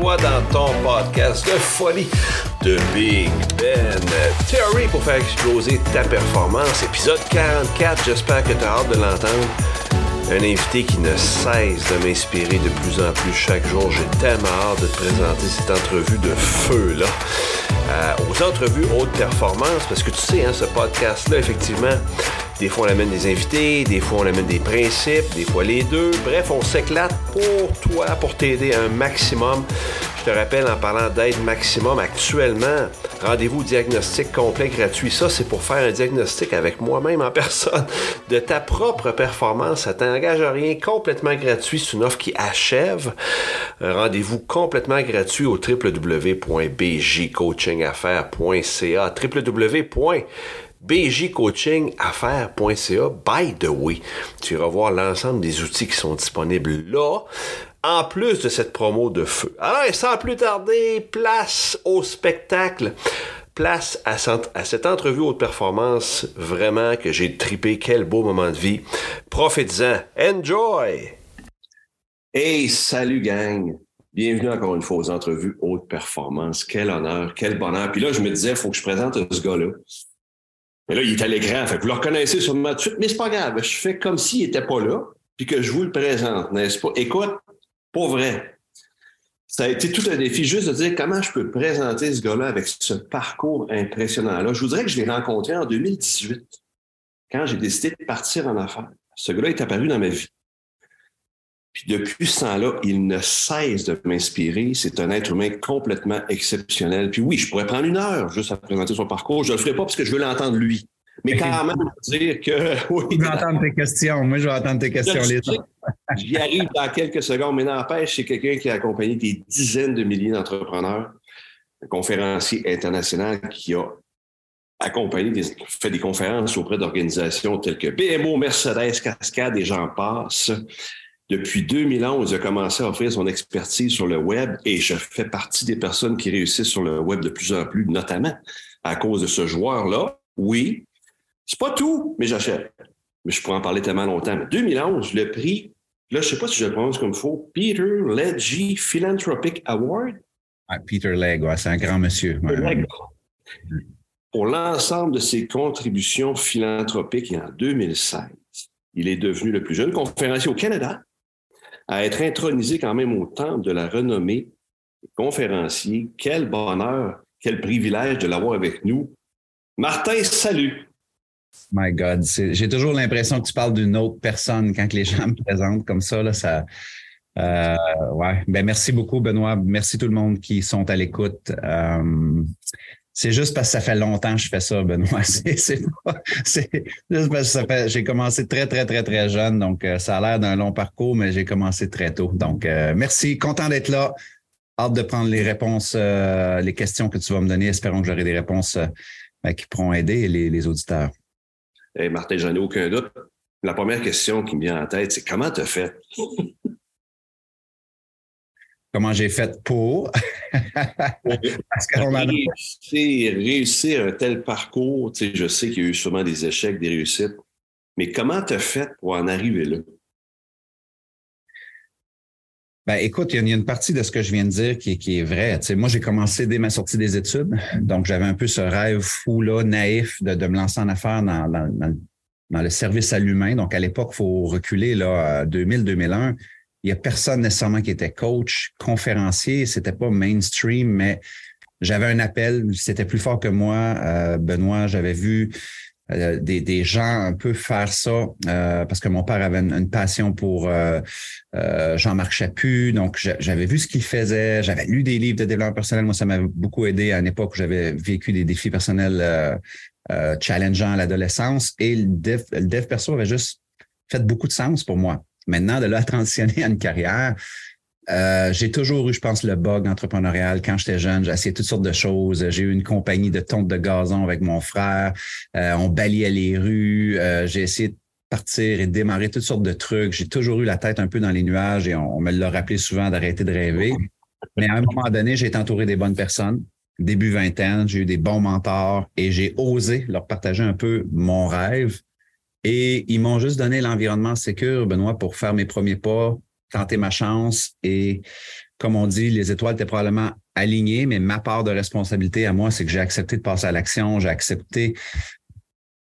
toi dans ton podcast de folie de Big Ben. Theory pour faire exploser ta performance, épisode 44, j'espère que tu as hâte de l'entendre. Un invité qui ne cesse de m'inspirer de plus en plus chaque jour. J'ai tellement hâte de te présenter cette entrevue de feu-là. Euh, aux entrevues haute performance, parce que tu sais, hein, ce podcast-là, effectivement, des fois, on amène des invités, des fois, on amène des principes, des fois les deux. Bref, on s'éclate pour toi, pour t'aider un maximum. Je te rappelle, en parlant d'aide maximum, actuellement, rendez-vous diagnostic complet gratuit. Ça, c'est pour faire un diagnostic avec moi-même en personne de ta propre performance. Ça t'engage à rien, complètement gratuit. C'est une offre qui achève. Rendez-vous complètement gratuit au www.bjcoachingaffaires.ca www bjcoachingaffaires.ca. By the way, tu iras voir l'ensemble des outils qui sont disponibles là, en plus de cette promo de feu. Alors, sans plus tarder, place au spectacle. Place à, cette entrevue haute performance, vraiment que j'ai tripé, quel beau moment de vie. Profitez-en. Enjoy! Hey, salut gang! Bienvenue encore une fois aux entrevues haute performance. Quel honneur, quel bonheur. Puis là, je me disais, il faut que je présente ce gars-là. Mais là, il est à l'écran. Vous le reconnaissez sûrement tout de suite, mais c'est pas grave. Je fais comme s'il n'était pas là, puis que je vous le présente, n'est-ce pas? Écoute, pour vrai, ça a été tout un défi juste de dire comment je peux présenter ce gars-là avec ce parcours impressionnant-là. Je vous dirais que je l'ai rencontré en 2018, quand j'ai décidé de partir en affaires. Ce gars-là est apparu dans ma vie. Puis depuis ce temps-là, il ne cesse de m'inspirer. C'est un être humain complètement exceptionnel. Puis oui, je pourrais prendre une heure juste à présenter son parcours. Je ne le ferai pas parce que je veux l'entendre lui. Mais quand même, dire que. Oui, je vais entendre tes questions. Moi, je vais entendre tes questions. Les J'y arrive dans quelques secondes. Mais n'empêche, c'est quelqu'un qui a accompagné des dizaines de milliers d'entrepreneurs, un conférencier international qui a accompagné, des, fait des conférences auprès d'organisations telles que BMO, Mercedes, Cascade et j'en passe. Depuis 2011, il a commencé à offrir son expertise sur le web et je fais partie des personnes qui réussissent sur le web de plus en plus, notamment à cause de ce joueur-là. Oui, c'est pas tout, mais j'achète. Mais je pourrais en parler tellement longtemps. Mais 2011, le prix, là, je sais pas si je le prononce comme il faut, Peter Legge Philanthropic Award. Ah, Peter Legge, c'est un grand monsieur. Pour l'ensemble de ses contributions philanthropiques en 2016, il est devenu le plus jeune conférencier au Canada à être intronisé quand même au temple de la renommée conférencier. Quel bonheur, quel privilège de l'avoir avec nous. Martin, salut. My God, j'ai toujours l'impression que tu parles d'une autre personne quand les gens me présentent comme ça. Là, ça euh, ouais. Ben, merci beaucoup, Benoît. Merci tout le monde qui sont à l'écoute. Euh, c'est juste parce que ça fait longtemps que je fais ça, Benoît. C'est juste parce que j'ai commencé très, très, très, très jeune. Donc, euh, ça a l'air d'un long parcours, mais j'ai commencé très tôt. Donc, euh, merci. Content d'être là. Hâte de prendre les réponses, euh, les questions que tu vas me donner. Espérons que j'aurai des réponses ben, qui pourront aider les, auditeurs. Hey Martin, j'en ai aucun doute. La première question qui me vient en tête, c'est comment tu as fait? Comment j'ai fait pour. Parce qu'on réussir un tel parcours, tu sais, je sais qu'il y a eu sûrement des échecs, des réussites, mais comment tu as fait pour en arriver là? Ben, écoute, il y, a une partie de ce que je viens de dire qui, est vrai. Tu sais, moi, j'ai commencé dès ma sortie des études, donc j'avais un peu ce rêve fou naïf de, me lancer en affaires dans, dans le service à l'humain. Donc, à l'époque, il faut reculer là, 2000-2001 il n'y a personne nécessairement qui était coach, conférencier. C'était pas mainstream, mais j'avais un appel. C'était plus fort que moi. Euh, Benoît, j'avais vu euh, des, gens un peu faire ça euh, parce que mon père avait une, passion pour Jean-Marc Chaput. Donc, j'avais vu ce qu'il faisait. J'avais lu des livres de développement personnel. Moi, ça m'a beaucoup aidé à une époque où j'avais vécu des défis personnels challengeants à l'adolescence. Et le dev, le dev perso avait juste fait beaucoup de sens pour moi. Maintenant, de là à transitionner à une carrière, euh, j'ai toujours eu, je pense, le bug entrepreneurial. Quand j'étais jeune, j'ai essayé toutes sortes de choses. J'ai eu une compagnie de tonte de gazon avec mon frère. Euh, on balayait les rues. Euh, j'ai essayé de partir et de démarrer toutes sortes de trucs. J'ai toujours eu la tête un peu dans les nuages et on, me l'a rappelé souvent d'arrêter de rêver. Mais à un moment donné, j'ai été entouré des bonnes personnes. Début vingtaine, j'ai eu des bons mentors et j'ai osé leur partager un peu mon rêve et ils m'ont juste donné l'environnement sécur, Benoît, pour faire mes premiers pas, tenter ma chance et comme on dit, les étoiles étaient probablement alignées, mais ma part de responsabilité à moi, c'est que j'ai accepté de passer à l'action, j'ai accepté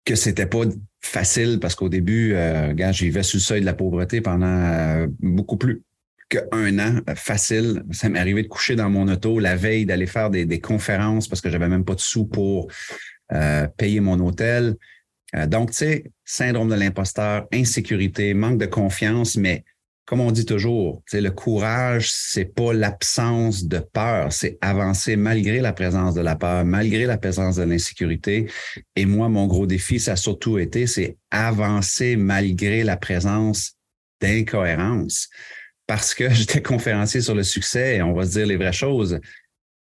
que c'était pas facile parce qu'au début, euh, j'y vivais sur le seuil de la pauvreté pendant euh, beaucoup plus qu'un an euh, facile. Ça m'est arrivé de coucher dans mon auto la veille, d'aller faire des, conférences parce que j'avais même pas de sous pour euh, payer mon hôtel. Donc, tu sais, syndrome de l'imposteur, insécurité, manque de confiance, mais comme on dit toujours, le courage, c'est pas l'absence de peur, c'est avancer malgré la présence de la peur, malgré la présence de l'insécurité. Et moi, mon gros défi, ça a surtout été, c'est avancer malgré la présence d'incohérence. Parce que j'étais conférencier sur le succès et on va se dire les vraies choses.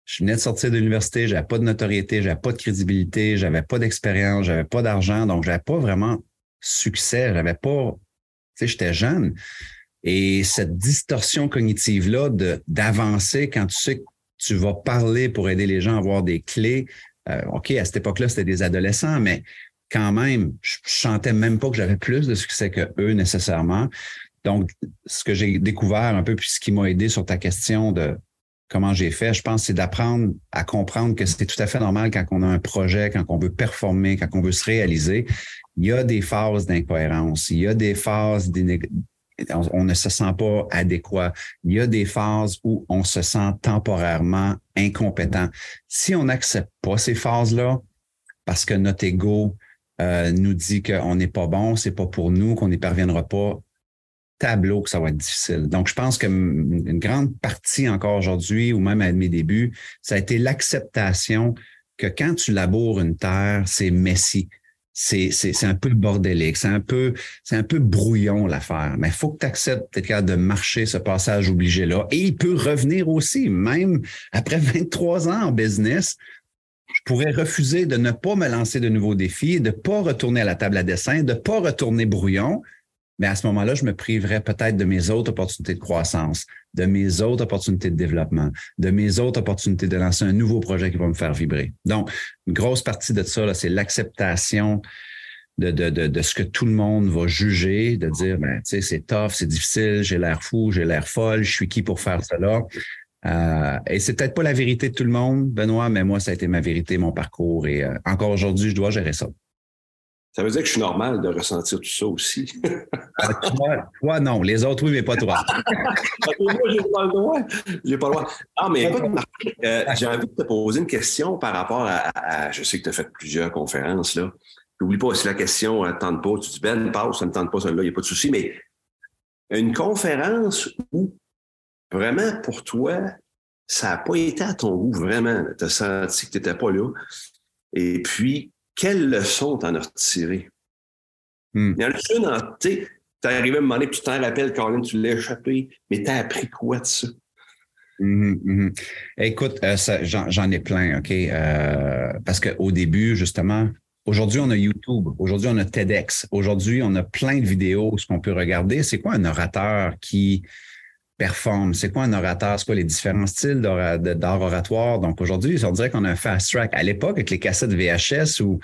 Je venais de sortir de l'université, j'avais pas de notoriété, j'avais pas de crédibilité, j'avais pas d'expérience, j'avais pas d'argent, donc j'avais pas vraiment succès, j'avais pas, tu sais, j'étais jeune. Et cette distorsion cognitive-là d'avancer quand tu sais que tu vas parler pour aider les gens à avoir des clés. Euh, OK, à cette époque-là, c'était des adolescents, mais quand même, je, je chantais même pas que j'avais plus de succès que eux nécessairement. Donc, ce que j'ai découvert un peu, puis ce qui m'a aidé sur ta question de comment j'ai fait, je pense, c'est d'apprendre à comprendre que c'est tout à fait normal quand on a un projet, quand on veut performer, quand on veut se réaliser. Il y a des phases d'incohérence, il y a des phases on, ne se sent pas adéquat. Il y a des phases où on se sent temporairement incompétent. Si on n'accepte pas ces phases-là, parce que notre ego euh, nous dit qu'on n'est pas bon, c'est pas pour nous, qu'on n'y parviendra pas, tableau que ça va être difficile. Donc, je pense qu'une grande partie encore aujourd'hui, ou même à mes débuts, ça a été l'acceptation que quand tu laboures une terre, c'est messy c'est un peu bordélique, c'est un peu, c'est un peu brouillon l'affaire. Mais il faut que tu acceptes capable de marcher ce passage obligé-là. Et il peut revenir aussi, même après 23 ans en business. Je pourrais refuser de ne pas me lancer de nouveaux défis, de ne pas retourner à la table à dessin, de ne pas retourner brouillon, mais à ce moment-là, je me priverais peut-être de mes autres opportunités de croissance, de mes autres opportunités de développement, de mes autres opportunités de lancer un nouveau projet qui va me faire vibrer. Donc, une grosse partie de ça, c'est l'acceptation de, de, de, ce que tout le monde va juger, de dire, ben, tu sais, c'est tough, c'est difficile, j'ai l'air fou, j'ai l'air folle, je suis qui pour faire cela? Euh, et c'est peut-être pas la vérité de tout le monde, Benoît, mais moi, ça a été ma vérité, mon parcours. Et euh, encore aujourd'hui, je dois gérer ça. Ça veut dire que je suis normal de ressentir tout ça aussi. Ah, toi, non. Les autres, oui, mais pas toi. moi, j'ai pas le droit. J'ai pas le droit. Ah, mais écoute, euh, j'ai envie de te poser une question par rapport à. je sais que tu as fait plusieurs conférences, là. N'oublie pas, si la question ne tente pas, tu dis Ben, passe, ça ne tente pas, celle-là, il n'y a pas de souci. Mais une conférence où vraiment pour toi, ça n'a pas été à ton goût, vraiment. Tu as senti que tu n'étais pas là. Et puis, quelle leçon t'en as retiré? Hmm. Il y en a une en, tu es arrivé à me demander, tu t'en rappelles, Colin, tu l'as échappé, mais t'as appris quoi de ça? Mm-hmm, mm-hmm. Écoute, euh, j'en ai plein, OK? Euh, parce qu'au début, justement, aujourd'hui, on a YouTube, aujourd'hui, on a TEDx, aujourd'hui, on a plein de vidéos, ce qu'on peut regarder. C'est quoi un orateur qui performe? C'est quoi un orateur? C'est quoi les différents styles d'art oratoire? Donc aujourd'hui, on dirait qu'on a un fast track. À l'époque, avec les cassettes VHS où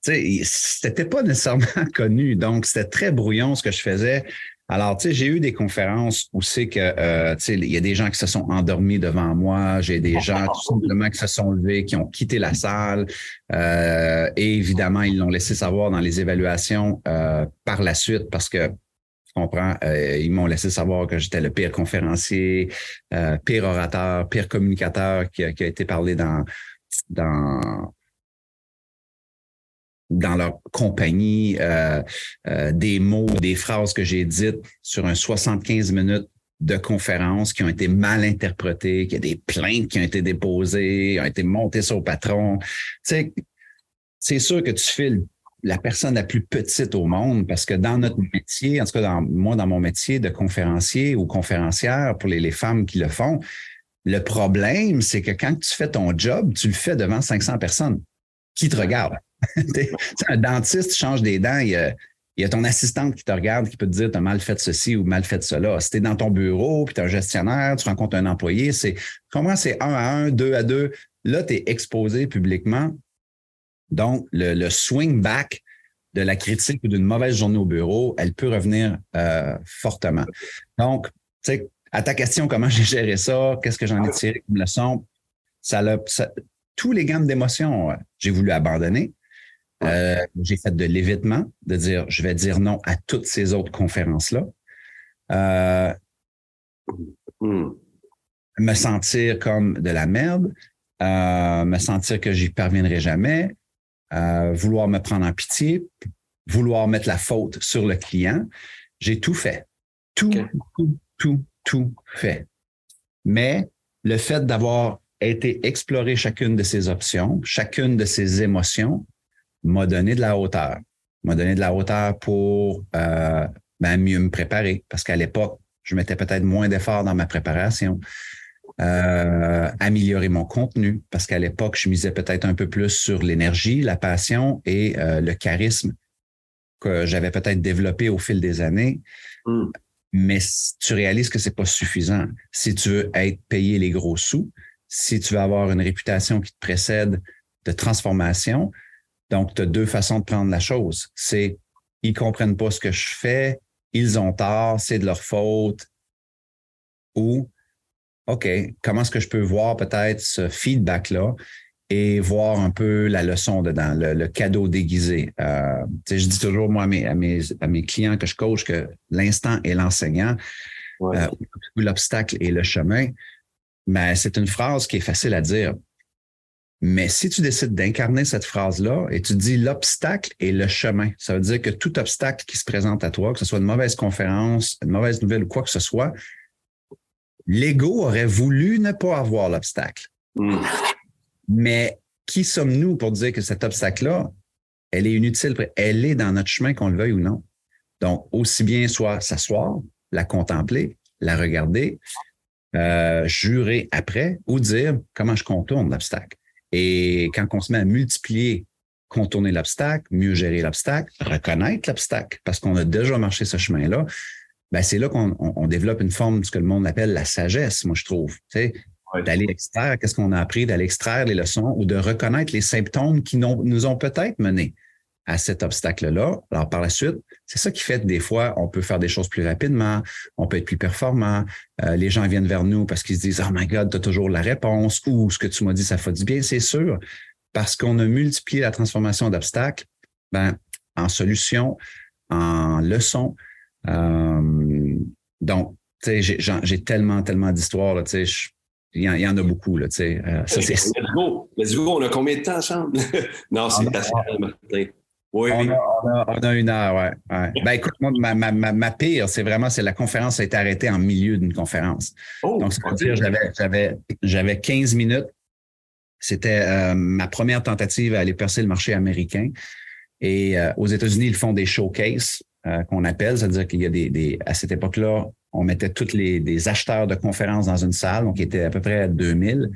c'était pas nécessairement connu. Donc, c'était très brouillon ce que je faisais. Alors, tu sais, j'ai eu des conférences où c'est que, euh, tu sais, il y a des gens qui se sont endormis devant moi, j'ai des gens tout simplement qui se sont levés, qui ont quitté la salle, euh, et évidemment, ils l'ont laissé savoir dans les évaluations euh, par la suite parce que Euh, ils m'ont laissé savoir que j'étais le pire conférencier, euh, pire orateur, pire communicateur qui a, été parlé dans, dans, leur compagnie, euh, des mots, des phrases que j'ai dites sur un 75 minutes de conférences qui ont été mal interprétées, qu'il y a des plaintes qui ont été déposées, ont été montées sur le patron. C'est sûr que tu files la personne la plus petite au monde parce que dans notre métier, en tout cas dans, moi dans mon métier de conférencier ou conférencière pour les, femmes qui le font, le problème c'est que quand tu fais ton job, tu le fais devant 500 personnes qui te regardent. un dentiste change des dents, il y, a, il y a ton assistante qui te regarde qui peut te dire tu as mal fait ceci ou mal fait cela. Si tu es dans ton bureau, puis tu es un gestionnaire, tu rencontres un employé, c'est comment c'est un à un, deux à deux? Là, tu es exposé publiquement donc, le, swing back de la critique ou d'une mauvaise journée au bureau, elle peut revenir euh, fortement. Donc, tu sais, à ta question, comment j'ai géré ça, qu'est-ce que j'en ai tiré comme leçon, ça, ça tous les gammes d'émotions, j'ai voulu abandonner. Euh, j'ai fait de l'évitement, de dire je vais dire non à toutes ces autres conférences-là. Euh, hmm. Me sentir comme de la merde, euh, me sentir que j'y parviendrai jamais, vouloir me prendre en pitié, vouloir mettre la faute sur le client. J'ai tout fait. Tout, tout, tout, tout fait. Mais le fait d'avoir été explorer chacune de ces options, chacune de ces émotions, m'a donné de la hauteur. M'a donné de la hauteur pour euh, ben, mieux me préparer. Parce qu'à l'époque, je mettais peut-être moins d'efforts dans ma préparation. Euh, améliorer mon contenu, parce qu'à l'époque, je misais peut-être un peu plus sur l'énergie, la passion et euh, le charisme que j'avais peut-être développé au fil des années. Hmm. Mais tu réalises que c'est pas suffisant. Si tu veux être payé les gros sous, si tu veux avoir une réputation qui te précède de transformation, donc, tu as deux façons de prendre la chose. C'est ils comprennent pas ce que je fais, ils ont tort, c'est de leur faute. Ou, OK, comment est-ce que je peux voir peut-être ce feedback-là et voir un peu la leçon dedans, le, cadeau déguisé? Euh, je dis toujours, moi, à mes, à mes, clients que je coach, que l'instant est l'enseignant, euh, l'obstacle est le chemin. Mais c'est une phrase qui est facile à dire. Mais si tu décides d'incarner cette phrase-là et tu dis l'obstacle est le chemin, ça veut dire que tout obstacle qui se présente à toi, que ce soit une mauvaise conférence, une mauvaise nouvelle ou quoi que ce soit, l'ego aurait voulu ne pas avoir l'obstacle. Hmm. Mais qui sommes-nous pour dire que cet obstacle-là, elle est inutile, elle est dans notre chemin, qu'on le veuille ou non. Donc, aussi bien soit s'asseoir, la contempler, la regarder, euh, jurer après ou dire comment je contourne l'obstacle. Et quand on se met à multiplier, contourner l'obstacle, mieux gérer l'obstacle, reconnaître l'obstacle, parce qu'on a déjà marché ce chemin-là, ben c'est là qu'on développe une forme de ce que le monde appelle la sagesse, moi je trouve. Tu sais, D'aller extraire, qu'est-ce qu'on a appris, d'aller extraire les leçons ou de reconnaître les symptômes qui nous ont peut-être menés à cet obstacle-là. Alors, par la suite, c'est ça qui fait que des fois, on peut faire des choses plus rapidement, on peut être plus performant. Euh, les gens viennent vers nous parce qu'ils se disent, oh my God, tu as toujours la réponse ou ce que tu m'as dit, ça fait du bien. C'est sûr, parce qu'on a multiplié la transformation d'obstacles ben, en solution, en leçon. Euh, donc, tu sais, j'ai tellement, tellement d'histoires, tu sais, il y, en, a beaucoup, là, tu sais. Euh. Let's go. Let's go. On a combien de temps ensemble? non, c'est assez, Martin. Oui, on, A, une heure, ouais. Ben écoute, moi, ma, ma, ma, pire, c'est vraiment, c'est la conférence a été arrêtée en milieu d'une conférence. Oh, Donc, c'est-à-dire, j'avais, j'avais, j'avais 15 minutes. C'était euh, ma première tentative à aller percer le marché américain. Et euh, aux États-Unis, ils font des showcases euh, qu'on appelle, c'est-à-dire qu'il y a des, des à cette époque-là, on mettait tous les des acheteurs de conférences dans une salle, donc il était à peu près à 2000.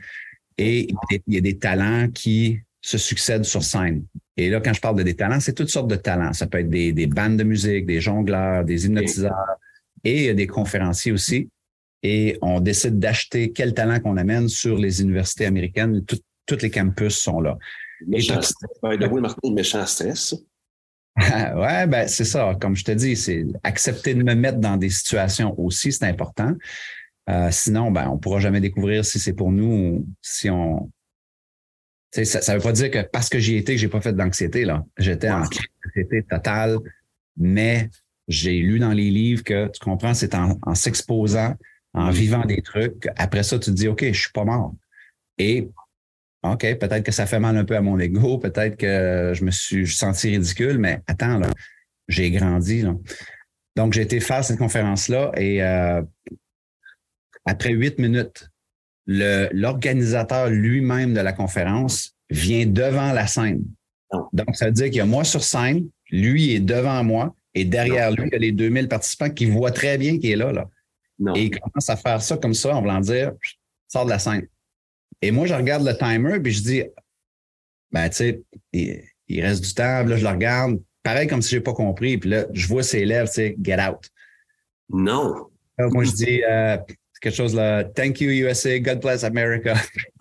Et il y a des talents qui se succèdent sur scène. Et là, quand je parle de des talents, c'est toutes sortes de talents. Ça peut être des, des bandes de musique, des jongleurs, des hypnotiseurs et des conférenciers aussi. Et on décide d'acheter quel talent qu'on amène sur les universités américaines. Toutes toutes les campus sont là. Méchant stress. Martin, méchant stress. ouais, ben c'est ça. Comme je te dis, c'est accepter de me mettre dans des situations aussi, c'est important. Euh, sinon, ben, on ne pourra jamais découvrir si c'est pour nous ou si on, ça ne veut pas dire que parce que j'y étais que j'ai pas fait d'anxiété. là. J'étais en anxiété totale, mais j'ai lu dans les livres que tu comprends, c'est en, s'exposant, en mm. vivant des trucs. Après ça, tu te dis, OK, je suis pas mort. Et OK, peut-être que ça fait mal un peu à mon ego, peut-être que je me suis senti ridicule, mais attends, là, j'ai grandi. Là. Donc, j'ai été faire cette conférence-là et euh, après huit minutes, l'organisateur lui-même de la conférence vient devant la scène. Donc, ça veut dire qu'il y a moi sur scène, lui est devant moi, et derrière lui, il y a les 2000 participants qui voient très bien qu'il est là. là. Et il commence à faire ça comme ça en voulant dire, sors de la scène. Et moi, je regarde le timer, puis je dis, ben, tu sais, il, reste du temps, là, je le regarde, pareil comme si je n'ai pas compris, puis là, je vois ses lèvres, tu sais, get out. Non. moi, je dis, euh, quelque chose là. Thank you, USA. God bless America.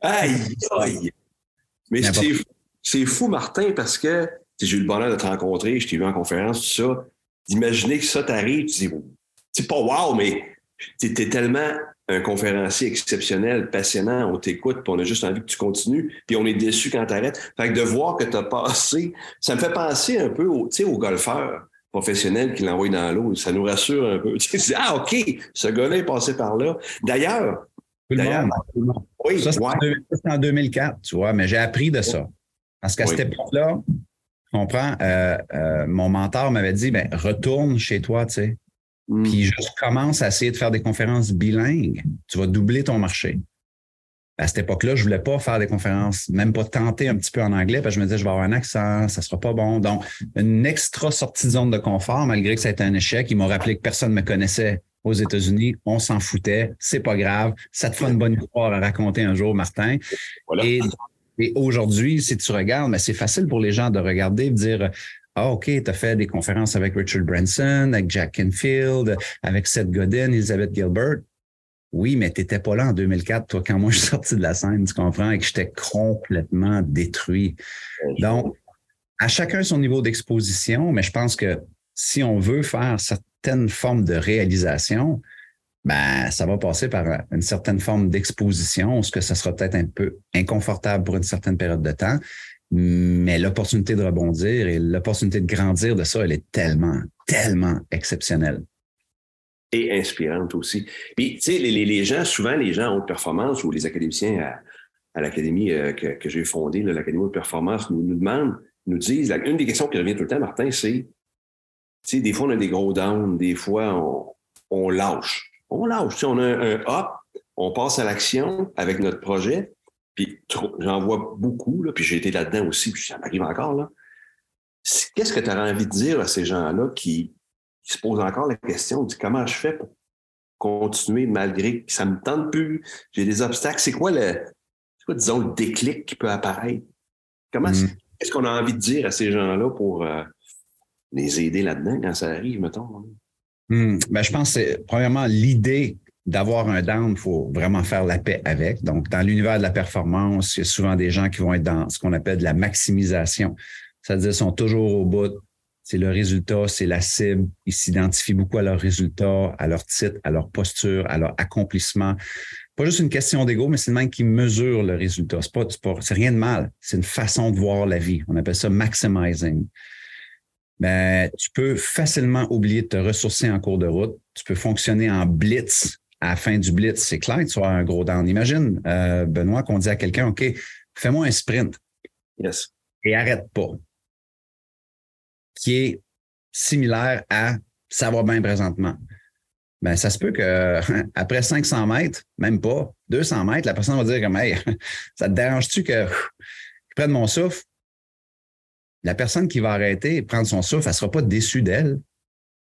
aïe, aïe. Mais c'est fou, Martin, parce que j'ai eu le bonheur de te rencontrer, je t'ai vu en conférence, tout ça. d'imaginer que ça t'arrive, tu dis, c'est pas wow, mais tu es tellement un conférencier exceptionnel, passionnant, on t'écoute, puis on a juste envie que tu continues, puis on est déçu quand tu arrêtes. Fait que de voir que tu as passé, ça me fait penser un peu au, au golfeur professionnel qui l'envoie dans l'eau. Ça nous rassure un peu. Tu dis, ah, OK, ce gars-là est passé par là. D'ailleurs, D'ailleurs, oui, ça, c'est en 2004, tu vois, mais j'ai appris de ça. Parce qu'à cette époque-là, tu comprends, euh, euh, mon mentor m'avait dit, ben, retourne chez toi, tu sais. Hmm. Puis je commence à essayer de faire des conférences bilingues. Tu vas doubler ton marché. À cette époque-là, je voulais pas faire des conférences, même pas tenter un petit peu en anglais, parce que je me disais, je vais avoir un accent, ça sera pas bon. Donc, une extra sortie de zone de confort, malgré que ça a été un échec. Il m'a rappelé que personne ne me connaissait aux États-Unis. On s'en foutait. C'est pas grave. Ça te fera une bonne histoire à raconter un jour, Martin. Et, aujourd'hui, si tu regardes, mais c'est facile pour les gens de regarder, de dire, ah, OK, tu as fait des conférences avec Richard Branson, avec Jack Kenfield, avec Seth Godin, Elizabeth Gilbert. Oui, mais tu n'étais pas là en 2004, toi, quand moi je suis sorti de la scène, tu comprends, et que j'étais complètement détruit. Donc, à chacun son niveau d'exposition, mais je pense que si on veut faire certaines formes de réalisation, ben, ça va passer par une certaine forme d'exposition, ce que ça sera peut-être un peu inconfortable pour une certaine période de temps, mais l'opportunité de rebondir et l'opportunité de grandir de ça, elle est tellement, tellement exceptionnelle. Et inspirante aussi. Puis, tu sais, les, gens, souvent, les gens en haute performance ou les académiciens à, l'académie euh, que, j'ai fondée, l'Académie haute performance, nous, demandent, nous disent, une des questions qui revient tout le temps, Martin, c'est, tu sais, des fois, on a des gros downs, des fois, on, lâche. On lâche. Tu on a un, un up, on passe à l'action avec notre projet, puis j'en vois beaucoup, là, puis j'ai été là-dedans aussi, puis ça m'arrive encore. là. Qu'est-ce que tu aurais envie de dire à ces gens-là qui, se posent encore la question, dit comment je fais pour continuer malgré que ça me tente plus, j'ai des obstacles? C'est quoi le, quoi, disons, le déclic qui peut apparaître? Comment mm. est-ce qu'on a envie de dire à ces gens-là pour euh, les aider là-dedans quand ça arrive, mettons? Mm. Ben, je pense que c'est premièrement l'idée d'avoir un down, il faut vraiment faire la paix avec. Donc, dans l'univers de la performance, il y a souvent des gens qui vont être dans ce qu'on appelle de la maximisation. C'est-à-dire, sont toujours au bout. C'est le résultat, c'est la cible. Ils s'identifient beaucoup à leur résultat, à leur titre, à leur posture, à leur accomplissement. Pas juste une question d'ego, mais c'est le même qui mesure le résultat. C'est pas, c'est rien de mal. C'est une façon de voir la vie. On appelle ça maximizing. Ben, tu peux facilement oublier de te ressourcer en cours de route. Tu peux fonctionner en blitz à la fin du blitz, c'est clair que tu as un gros down. Imagine, euh, Benoît, qu'on dit à quelqu'un, OK, fais-moi un sprint. Yes. Et arrête pas. Qui est similaire à ça va bien présentement. Ben, ça se peut que après 500 mètres, même pas, 200 mètres, la personne va dire comme, hey, ça te dérange-tu que je prenne mon souffle? La personne qui va arrêter et prendre son souffle, elle ne sera pas déçue d'elle.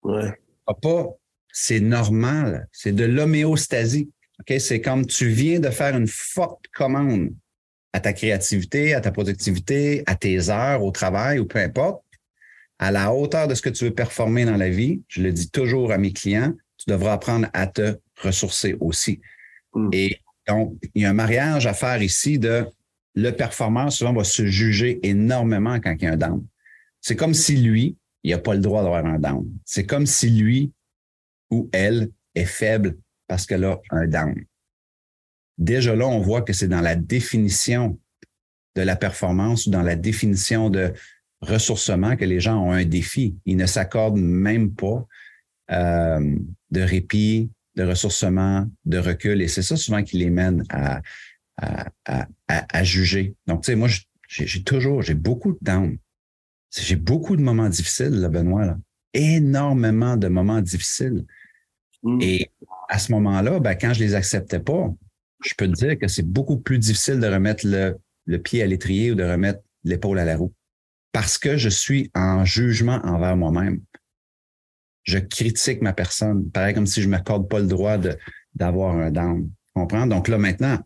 Ouais. Elle ne pas c'est normal. C'est de l'homéostasie. Okay? C'est comme tu viens de faire une forte commande à ta créativité, à ta productivité, à tes heures au travail ou peu importe, à la hauteur de ce que tu veux performer dans la vie. Je le dis toujours à mes clients, tu devras apprendre à te ressourcer aussi. Mm. Et donc, il y a un mariage à faire ici de le performeur souvent va se juger énormément quand il y a un down. C'est comme si lui, il n'a pas le droit d'avoir un down. C'est comme si lui, ou elle est faible parce qu'elle a un down. Déjà là, on voit que c'est dans la définition de la performance ou dans la définition de ressourcement que les gens ont un défi. Ils ne s'accordent même pas euh, de répit, de ressourcement, de recul. Et c'est ça souvent qui les mène à, à, juger. Donc, tu sais, moi, j'ai toujours, j'ai beaucoup de down. J'ai beaucoup de moments difficiles, Benoît. Là énormément de moments difficiles. Mm. Et à ce moment-là, ben, quand je les acceptais pas, je peux te dire que c'est beaucoup plus difficile de remettre le, le pied à l'étrier ou de remettre l'épaule à la roue. Parce que je suis en jugement envers moi-même. Je critique ma personne. Pareil comme si je ne m'accorde pas le droit d'avoir un down. Comprends? Donc là, maintenant,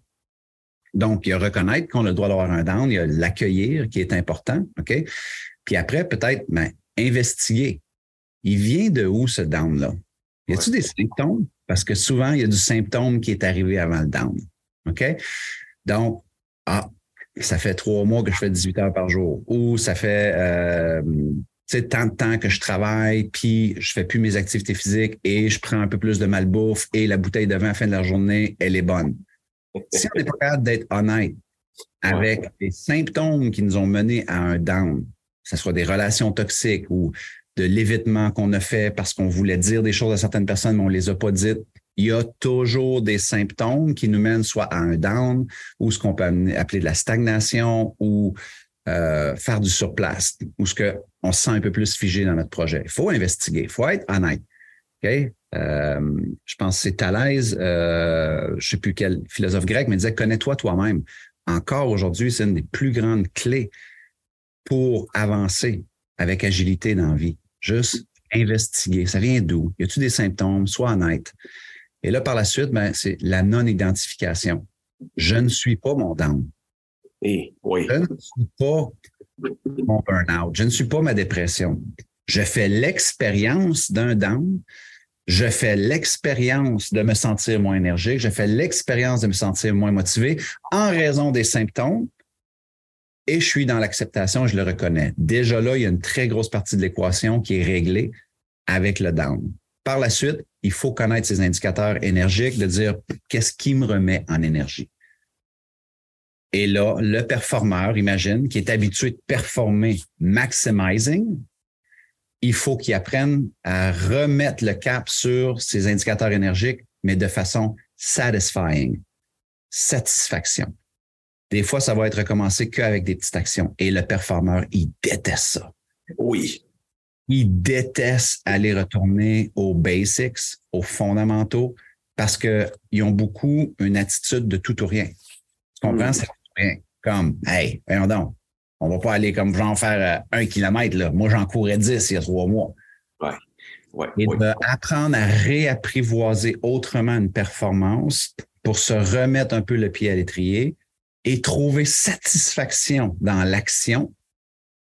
donc, il y a reconnaître qu'on a le droit d'avoir un down, il y a l'accueillir qui est important, OK? Puis après, peut-être, ben, investiguer. Il vient de où ce down-là? Y a-t-il des symptômes? Parce que souvent, il y a du symptôme qui est arrivé avant le down. OK? Donc, ah, ça fait trois mois que je fais 18 heures par jour. Ou ça fait euh, sais, tant de temps que je travaille, puis je fais plus mes activités physiques et je prends un peu plus de malbouffe et la bouteille de vin à la fin de la journée, elle est bonne. Si on n'est pas capable d'être honnête avec les symptômes qui nous ont menés à un down, que ce soit des relations toxiques ou de l'évitement qu'on a fait parce qu'on voulait dire des choses à certaines personnes, mais on les a pas dites, il y a toujours des symptômes qui nous mènent soit à un down ou ce qu'on peut appeler de la stagnation ou euh, faire du surplace ou ce qu'on se sent un peu plus figé dans notre projet. Il faut investiguer, il faut être honnête. Euh, je pense que c'est Thalès, euh, je ne sais plus quel philosophe grec, mais disait connais-toi toi-même. Encore aujourd'hui, c'est une des plus grandes clés pour avancer avec agilité dans la vie. Juste investiguer. Ça vient d'où? Y a-t-il des symptômes? Sois honnête. Et là, par la suite, ben, c'est la non-identification. Je ne suis pas mon down. Et, oui. Je ne suis pas mon burn-out. Je ne suis pas ma dépression. Je fais l'expérience d'un down. Je fais l'expérience de me sentir moins énergique. Je fais l'expérience de me sentir moins motivé en raison des symptômes. Et je suis dans l'acceptation, je le reconnais. Déjà là, il y a une très grosse partie de l'équation qui est réglée avec le down. Par la suite, il faut connaître ces indicateurs énergiques, de dire qu'est-ce qui me remet en énergie? Et là, le performeur, imagine, qui est habitué de performer maximizing, il faut qu'il apprenne à remettre le cap sur ces indicateurs énergiques, mais de façon satisfying, satisfaction. Des fois, ça va être recommencé qu'avec des petites actions. Et le performeur, il déteste ça. Oui. Il déteste aller retourner aux basics, aux fondamentaux, parce qu'ils ont beaucoup une attitude de tout ou rien. Tu comprends? C'est rien. Comme, hey, voyons donc, on va pas aller comme j'en faire euh, un kilomètre. Là. Moi, j'en courais dix il y a trois mois. Ouais. Ouais, Et ouais. d'apprendre à réapprivoiser autrement une performance pour se remettre un peu le pied à l'étrier et trouver satisfaction dans l'action.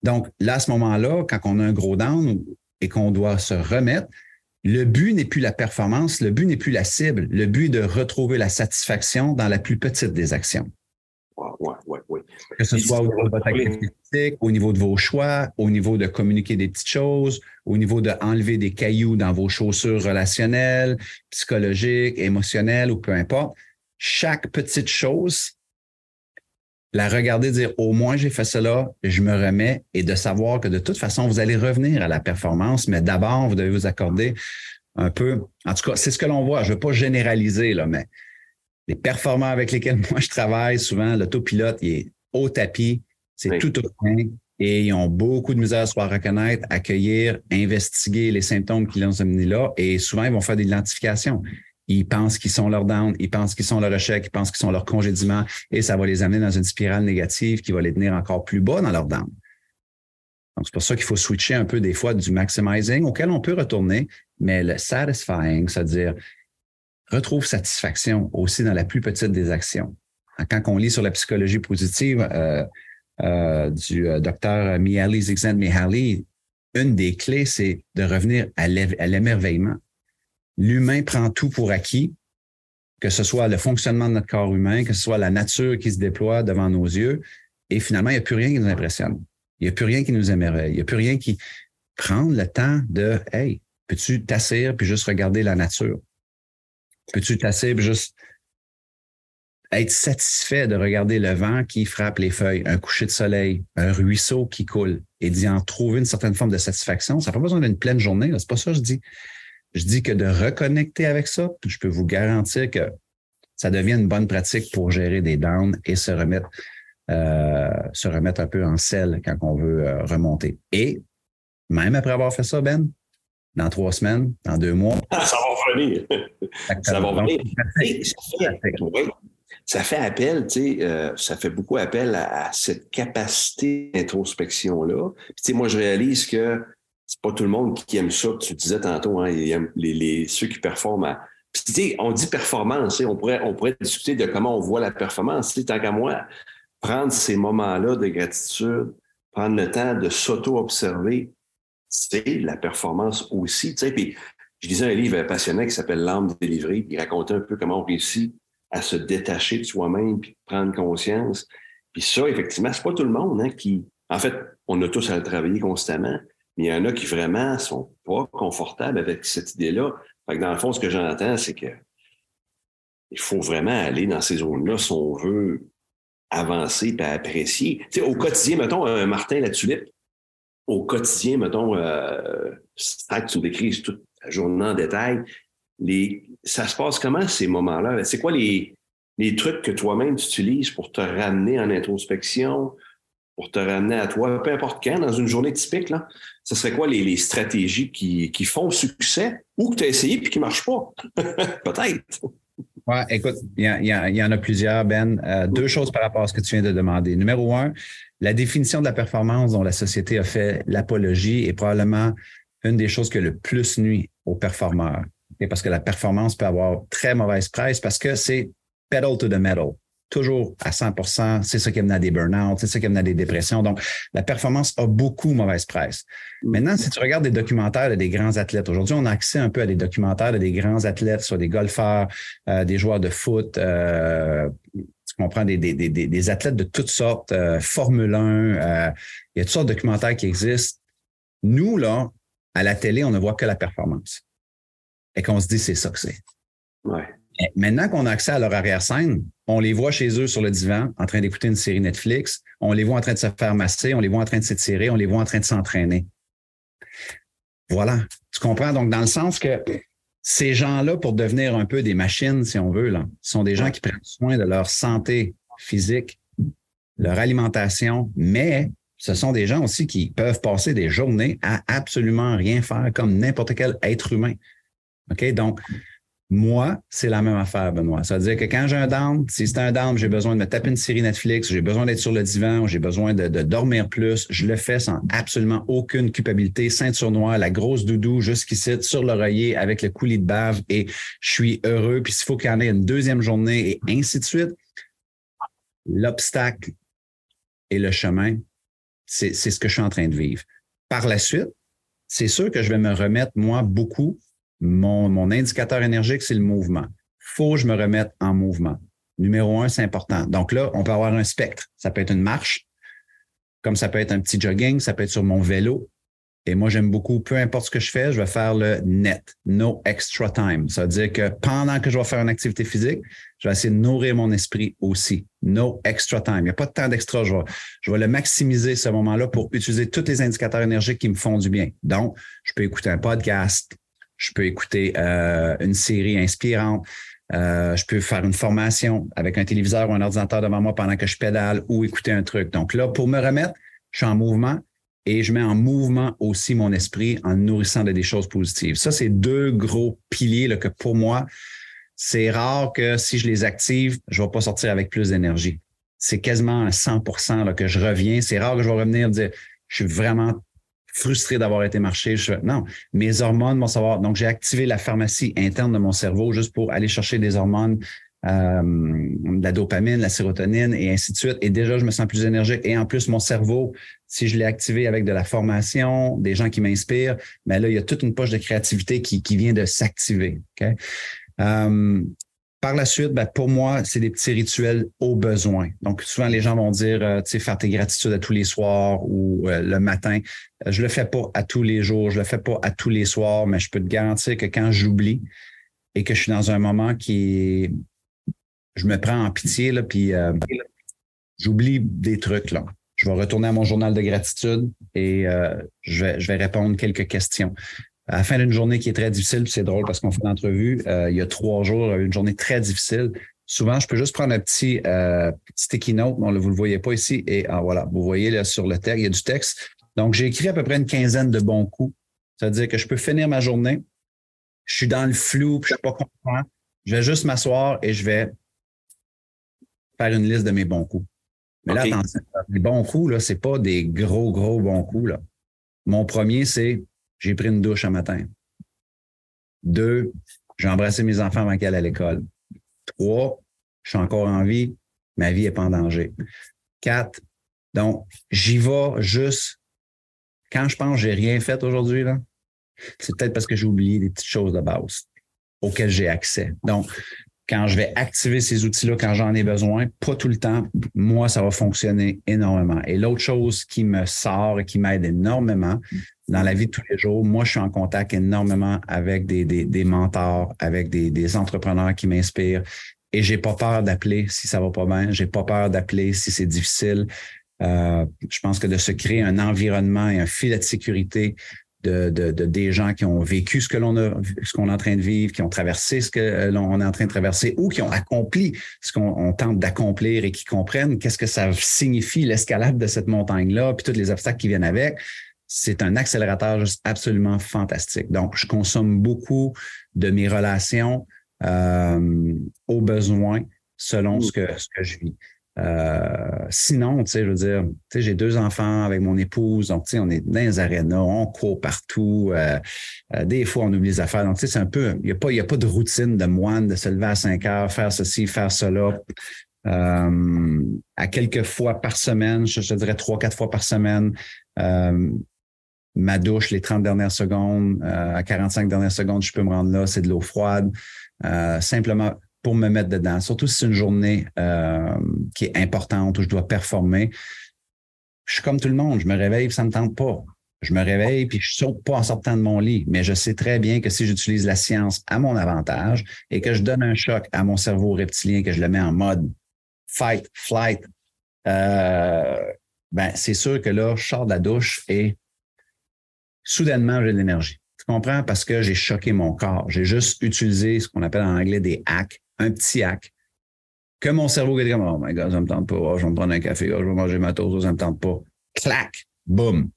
Donc, là, à ce moment-là, quand on a un gros down et qu'on doit se remettre, le but n'est plus la performance, le but n'est plus la cible. Le but est de retrouver la satisfaction dans la plus petite des actions. Ouais, ouais, ouais, ouais. Que ce Et soit au niveau de votre activité physique, au niveau de vos choix, au niveau de communiquer des petites choses, au niveau de enlever des cailloux dans vos chaussures relationnelles, psychologiques, émotionnelles ou peu importe. Chaque petite chose, la regarder, dire au moins j'ai fait cela, je me remets et de savoir que de toute façon, vous allez revenir à la performance, mais d'abord, vous devez vous accorder un peu. En tout cas, c'est ce que l'on voit. Je ne veux pas généraliser, là, mais les performants avec lesquels moi je travaille, souvent, l'autopilote, il est au tapis, c'est Oui. tout au point et ils ont beaucoup de misère à reconnaître, accueillir, investiguer les symptômes qui les ont amenés là et souvent, ils vont faire des identifications. Ils pensent qu'ils sont leur down, ils pensent qu'ils sont leur échec, ils pensent qu'ils sont leur congédiement et ça va les amener dans une spirale négative qui va les tenir encore plus bas dans leur down. Donc, c'est pour ça qu'il faut switcher un peu des fois du maximizing auquel on peut retourner, mais le satisfying, c'est-à-dire retrouve satisfaction aussi dans la plus petite des actions. Quand on lit sur la psychologie positive euh, euh, du euh, docteur Mihaly Csikszentmihalyi, une des clés, c'est de revenir à l'émerveillement. L'humain prend tout pour acquis, que ce soit le fonctionnement de notre corps humain, que ce soit la nature qui se déploie devant nos yeux, et finalement, il n'y a plus rien qui nous impressionne. Il n'y a plus rien qui nous émerveille. Il n'y a plus rien qui prend le temps de Hey, peux-tu t'asseoir puis juste regarder la nature? Peux-tu t'asseoir puis juste être satisfait de regarder le vent qui frappe les feuilles, un coucher de soleil, un ruisseau qui coule et d'y en trouver une certaine forme de satisfaction? Ça n'a pas besoin d'une pleine journée. C'est pas ça que je dis. Je dis que de reconnecter avec ça, je peux vous garantir que ça devient une bonne pratique pour gérer des downs et se remettre, euh, se remettre un peu en selle quand on veut euh, remonter. Et même après avoir fait ça, Ben, dans trois semaines, dans deux mois, Ça va revenir. Ça va Donc, venir. Et ça, fait, appel, tu sais, euh, ça fait beaucoup appel à, à cette capacité d'introspection-là. Tu sais, moi, je réalise que c'est pas tout le monde qui aime ça. Tu disais tantôt, hein, les, les- ceux qui performent à. Tu sais, on dit performance, on pourrait, on pourrait discuter de comment on voit la performance. Tu sais, tant qu'à moi, prendre ces moments-là de gratitude, prendre le temps de s'auto-observer, c'est la performance aussi. Je lisais un livre passionnant qui s'appelle L'âme délivrée, il racontait un peu comment on réussit à se détacher de soi-même, puis prendre conscience. Puis ça, effectivement, c'est pas tout le monde hein, qui... En fait, on a tous à le travailler constamment, il y en a qui vraiment sont pas confortables avec cette idée-là. Que dans le fond, ce que j'entends, c'est que il faut vraiment aller dans ces zones-là si on veut avancer et apprécier. Au quotidien, mettons, un Martin La Tulipe, au quotidien, mettons, euh, que tu décris toute la journée en détail, les, ça se passe comment ces moments-là? C'est quoi les, les trucs que toi-même tu utilises pour te ramener en introspection, pour te ramener à toi, peu importe quand, dans une journée typique, là, ce serait quoi les, stratégies qui, qui, font succès ou que tu as essayé puis qui ne marchent pas? Peut-être. Ouais, écoute, il y, en a plusieurs, Ben. Euh, deux choses par rapport à ce que tu viens de demander. Numéro un, la définition de la performance dont la société a fait l'apologie est probablement une des choses qui a le plus nuit aux performeurs. Et parce que la performance peut avoir très mauvaise presse parce que c'est pedal to the metal toujours à 100% c'est ça qui amène à des burn-out, c'est ça qui amène à des dépressions. Donc, la performance a beaucoup mauvaise presse. Mm. Maintenant, si tu regardes des documentaires de des grands athlètes, aujourd'hui, on a accès un peu à des documentaires de des grands athlètes, soit des golfeurs, euh, des joueurs de foot, euh, tu comprends, des, des, des, des, athlètes de toutes sortes, euh, Formule 1, il y a toutes sortes de documentaires qui existent. Nous, là, à la télé, on ne voit que la performance. Et qu'on se dit, c'est ça que c'est. Ouais. Maintenant qu'on a accès à leur arrière-scène, on les voit chez eux sur le divan en train d'écouter une série Netflix, on les voit en train de se faire masser, on les voit en train de s'étirer, on les voit en train de s'entraîner. Voilà. Tu comprends? Donc, dans le sens que ces gens-là, pour devenir un peu des machines, si on veut, là, sont des gens qui prennent soin de leur santé physique, leur alimentation, mais ce sont des gens aussi qui peuvent passer des journées à absolument rien faire comme n'importe quel être humain. OK? Donc, moi, c'est la même affaire, Benoît. Ça veut dire que quand j'ai un down, si c'est un down, j'ai besoin de me taper une série Netflix, j'ai besoin d'être sur le divan, j'ai besoin de, dormir plus, je le fais sans absolument aucune culpabilité, ceinture noire, la grosse doudou jusqu'ici sur l'oreiller avec le coulis de bave et je suis heureux. Puis s'il faut qu'il y en ait une deuxième journée et ainsi de suite, l'obstacle et le chemin, c'est ce que je suis en train de vivre. Par la suite, c'est sûr que je vais me remettre, moi, beaucoup mon, indicateur énergique, c'est le mouvement. Faut que je me remette en mouvement. Numéro un, c'est important. Donc là, on peut avoir un spectre. Ça peut être une marche, comme ça peut être un petit jogging, ça peut être sur mon vélo. Et moi, j'aime beaucoup, peu importe ce que je fais, je vais faire le net, no extra time. Ça veut dire que pendant que je vais faire une activité physique, je vais essayer de nourrir mon esprit aussi. No extra time. Il n'y a pas de temps d'extra. Je vais, je vais le maximiser ce moment-là pour utiliser tous les indicateurs énergiques qui me font du bien. Donc, je peux écouter un podcast, je peux écouter euh, une série inspirante, euh, je peux faire une formation avec un téléviseur ou un ordinateur devant moi pendant que je pédale ou écouter un truc. Donc là, pour me remettre, je suis en mouvement et je mets en mouvement aussi mon esprit en nourrissant de des choses positives. Ça, c'est deux gros piliers là, que pour moi, c'est rare que si je les active, je ne vais pas sortir avec plus d'énergie. C'est quasiment à 100% là, que je reviens. C'est rare que je vais revenir dire, je suis vraiment frustré d'avoir été marché. non, mes hormones vont savoir. Donc, j'ai activé la pharmacie interne de mon cerveau juste pour aller chercher des hormones, euh, la dopamine, la sérotonine et ainsi de suite. Et déjà, je me sens plus énergique. Et en plus, mon cerveau, si je l'ai activé avec de la formation, des gens qui m'inspirent, mais ben là, il y a toute une poche de créativité qui, qui vient de s'activer. Okay? Euh, par la suite, ben, pour moi, c'est des petits rituels au besoin. Donc, souvent, les gens vont dire, euh, tu sais, faire tes gratitudes à tous les soirs ou euh, le matin. Euh, je le fais pas à tous les jours, je le fais pas à tous les soirs, mais je peux te garantir que quand j'oublie et que je suis dans un moment qui je me prends en pitié, là, puis j'oublie des trucs, là. Je vais retourner à mon journal de gratitude et je, vais, je vais répondre quelques questions à la fin d'une journée qui est très difficile, c'est drôle parce qu'on fait l'entrevue euh, il y a trois jours, une journée très difficile. Souvent, je peux juste prendre un petit euh, sticky note, bon, vous ne le voyez pas ici, et ah, voilà, vous voyez là sur le texte, il y a du texte. Donc, j'ai écrit à peu près une quinzaine de bons coups. C'est-à-dire que je peux finir ma journée, je suis dans le flou, je ne suis pas content. Je vais juste m'asseoir et je vais faire une liste de mes bons coups. Mais là, attention, les bons coups, là, c'est pas des gros, gros bons coups. Là. Mon premier, c'est j'ai pris une douche un matin. Deux, j'ai embrassé mes enfants avant aillent à l'école. Trois, je suis encore en vie, ma vie n'est pas en danger. Quatre, donc, j'y vais juste quand je pense que j'ai rien fait aujourd'hui, là, c'est peut-être parce que j'ai oublié des petites choses de base auxquelles j'ai accès. Donc, quand je vais activer ces outils-là quand j'en ai besoin, pas tout le temps, moi, ça va fonctionner énormément. Et l'autre chose qui me sort et qui m'aide énormément, Dans la vie de tous les jours, moi, je suis en contact énormément avec des, des, mentors, avec des, des entrepreneurs qui m'inspirent. Et j'ai pas peur d'appeler si ça va pas bien. J'ai pas peur d'appeler si c'est difficile. Euh, je pense que de se créer un environnement et un filet de sécurité de, de, des gens qui ont vécu ce que l'on a, ce qu'on est en train de vivre, qui ont traversé ce que euh, l'on est en train de traverser ou qui ont accompli ce qu'on tente d'accomplir et qui comprennent qu'est-ce que ça signifie l'escalade de cette montagne-là, puis tous les obstacles qui viennent avec. C'est un accélérateur juste absolument fantastique. Donc, je consomme beaucoup de mes relations euh, aux besoins selon ce que, ce que je vis. Euh, sinon, tu sais, je veux dire, tu sais, j'ai deux enfants avec mon épouse, donc tu sais, on est dans les arénas, on court partout. Euh, euh, des fois, on oublie les affaires. Donc, tu sais, c'est un peu, il n'y a pas, y a pas de routine de moine de se lever à 5 heures, faire ceci, faire cela. à quelques fois par semaine, je, je dirais trois, quatre fois par semaine, ma douche, les 30 dernières secondes, à 45 dernières secondes, je peux me rendre là, c'est de l'eau froide. simplement pour me mettre dedans, surtout si c'est une journée euh, qui est importante où je dois performer. Je suis comme tout le monde, je me réveille, ça ne me tente pas. Je me réveille puis je saute pas en sortant de mon lit, mais je sais très bien que si j'utilise la science à mon avantage et que je donne un choc à mon cerveau reptilien, que je le mets en mode fight, flight, euh, ben c'est sûr que là, je sors de la douche et soudainement j'ai de l'énergie. Tu comprends? Parce que j'ai choqué mon corps. J'ai juste utilisé ce qu'on appelle en anglais des hacks un petit hack, que mon cerveau est comme, oh my God, ça me tente pas, oh, je vais me prendre un café, oh, je vais manger ma toast, ça me tente pas. Clac, boum.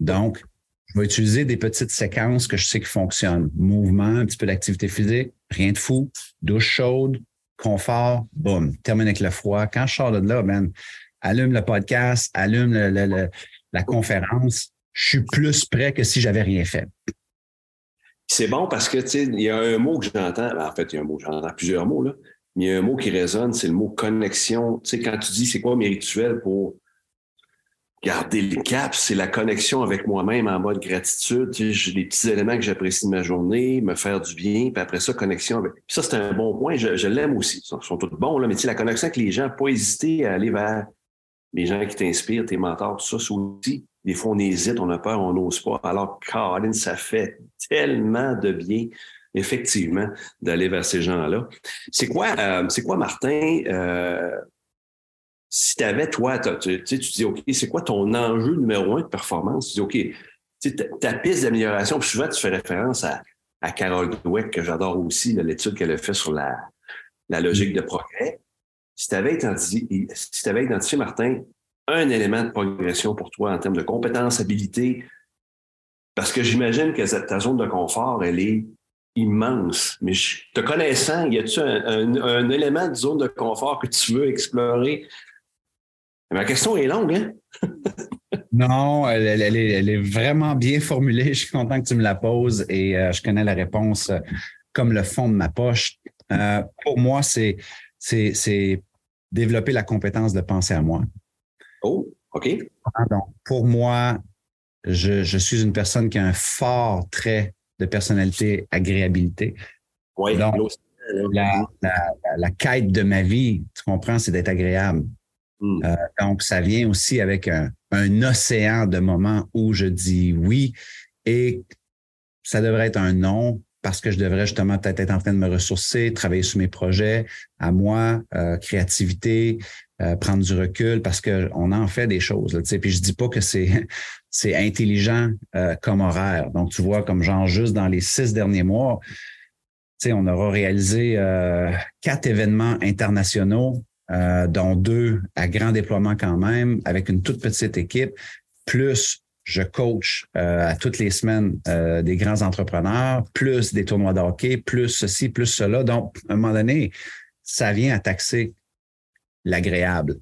Donc, je vais utiliser des petites séquences que je sais qui fonctionnent. Mouvement, un petit peu d'activité physique, rien de fou, douche chaude, confort, boum. Termine avec le froid. Quand je sors de là, allume le podcast, allume la conférence. Je suis plus prêt que si j'avais rien fait. C'est bon parce que, tu sais, il y a un mot que j'entends. Ben, en fait, il y a un mot, j'entends plusieurs mots, là. Mais il y a un mot qui résonne, c'est le mot connexion. Tu sais, quand tu dis c'est quoi mes rituels pour garder le cap, c'est la connexion avec moi-même en mode gratitude. Tu sais, j'ai des petits éléments que j'apprécie de ma journée, me faire du bien, puis après ça, connexion avec. Puis ça, c'est un bon point. Je, l'aime aussi. Ils sont, tous bons, là, mais tu sais, la connexion avec les gens, pas hésiter à aller vers les gens qui t'inspirent, tes mentors, tout ça, c'est aussi des fois, on hésite, on a peur, on n'ose pas. Alors, Caroline, ça fait tellement de bien, effectivement, d'aller vers ces gens-là. C'est quoi, euh, c'est quoi, Martin, euh, si tu avais, toi, tu, dis, OK, c'est quoi ton enjeu numéro un de performance? Tu dis, OK, ta, piste d'amélioration, souvent, tu fais référence à, à Carole Dweck, que j'adore aussi, l'étude qu'elle a fait sur la, la logique de progrès. Si tu avais si identifié, Martin, un élément de progression pour toi en termes de compétences, habilités? Parce que j'imagine que ta zone de confort, elle est immense. Mais te connaissant, y a-tu un, élément de zone de confort que tu veux explorer? Ma question est longue, hein? non, elle, est, vraiment bien formulée. Je suis content que tu me la poses et euh, je connais la réponse euh, comme le fond de ma poche. Euh, pour moi, c'est développer la compétence de penser à moi. Oh, OK? pour moi, je, suis une personne qui a un fort trait de personnalité, agréabilité. Oui, donc, la, quête de ma vie, tu comprends, c'est d'être agréable. Hmm. Euh, donc, ça vient aussi avec un, un, océan de moments où je dis oui et ça devrait être un non parce que je devrais justement peut-être être en train de me ressourcer, travailler sur mes projets, à moi, euh, créativité, euh, prendre du recul parce qu'on en fait des choses. Là, puis je dis pas que c'est c'est intelligent euh, comme horaire. Donc, tu vois, comme genre juste dans les six derniers mois, on aura réalisé euh, quatre événements internationaux, dont deux à grand déploiement quand même, avec une toute petite équipe, plus je coach à toutes les semaines des grands entrepreneurs, plus des tournois de hockey, plus ceci, plus cela. Donc, à un moment donné, ça vient à taxer l'agréable.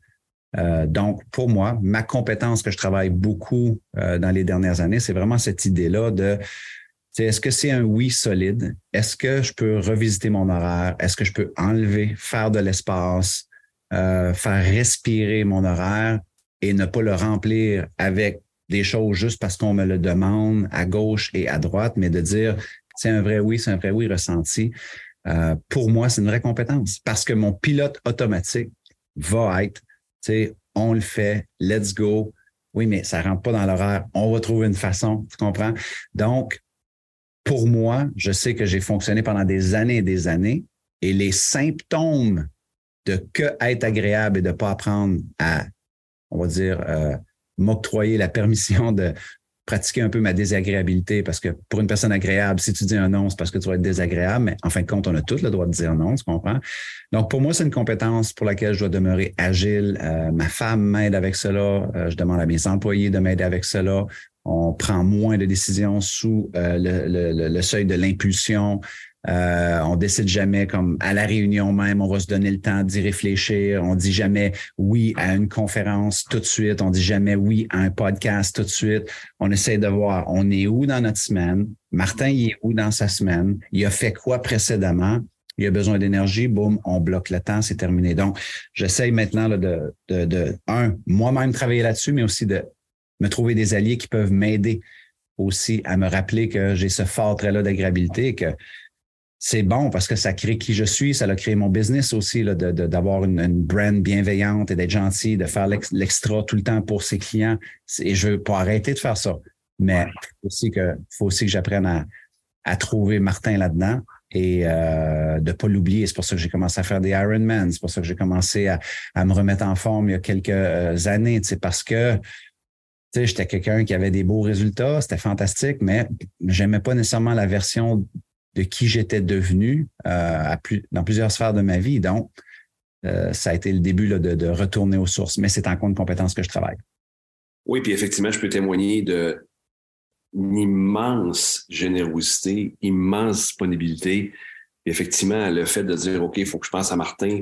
Euh, donc, pour moi, ma compétence que je travaille beaucoup euh, dans les dernières années, c'est vraiment cette idée-là de est-ce que c'est un oui solide? Est-ce que je peux revisiter mon horaire? Est-ce que je peux enlever, faire de l'espace, euh, faire respirer mon horaire et ne pas le remplir avec des choses juste parce qu'on me le demande à gauche et à droite, mais de dire c'est un vrai oui, c'est un vrai oui ressenti. pour moi, c'est une vraie compétence parce que mon pilote automatique va être, tu sais, on le fait, let's go, Oui, mais ça rentre pas dans l'horaire. On va trouver une façon, tu comprends? Donc, pour moi, je sais que j'ai fonctionné pendant des années et des années et les symptômes de que être agréable et de pas apprendre à, on va dire, euh, m'octroyer la permission de pratiquer un peu ma désagréabilité parce que pour une personne agréable, si tu dis un non, c'est parce que tu vas être désagréable, mais en fin de compte, on a tous le droit de dire non, tu comprends? Donc, pour moi, c'est une compétence pour laquelle je dois demeurer agile. Euh, ma femme m'aide avec cela. Euh, je demande à mes employés de m'aider avec cela. On prend moins de décisions sous euh, le, le, seuil de l'impulsion. Euh, on décide jamais comme à la réunion même, on va se donner le temps d'y réfléchir. On dit jamais oui à une conférence tout de suite. On dit jamais oui à un podcast tout de suite. On essaie de voir on est où dans notre semaine? Martin, il est où dans sa semaine? Il a fait quoi précédemment? Il a besoin d'énergie, boum, on bloque le temps, c'est terminé. Donc, j'essaye maintenant de, un, moi-même travailler là-dessus, mais aussi de me trouver des alliés qui peuvent m'aider aussi à me rappeler que j'ai ce fort trait-là d'agréabilité, que c'est bon parce que ça crée qui je suis, ça a créé mon business aussi, d'avoir une, une, brand bienveillante et d'être gentil, de faire l'extra tout le temps pour ses clients. Et je veux pas arrêter de faire ça. Mais il aussi que, faut aussi que j'apprenne à, à trouver Martin là-dedans et euh, de pas l'oublier. C'est pour ça que j'ai commencé à faire des Ironman. C'est pour ça que j'ai commencé à, à, me remettre en forme il y a quelques euh, années. C'est parce que j'étais quelqu'un qui avait des beaux résultats, c'était fantastique, mais j'aimais pas nécessairement la version de qui j'étais devenu euh, dans plusieurs sphères de ma vie. Donc, euh, ça a été le début de, retourner aux sources, mais c'est en compte de compétences que je travaille. Oui, puis effectivement, je peux témoigner de immense générosité, immense disponibilité. effectivement, le fait de dire, OK, il faut que je pense à Martin,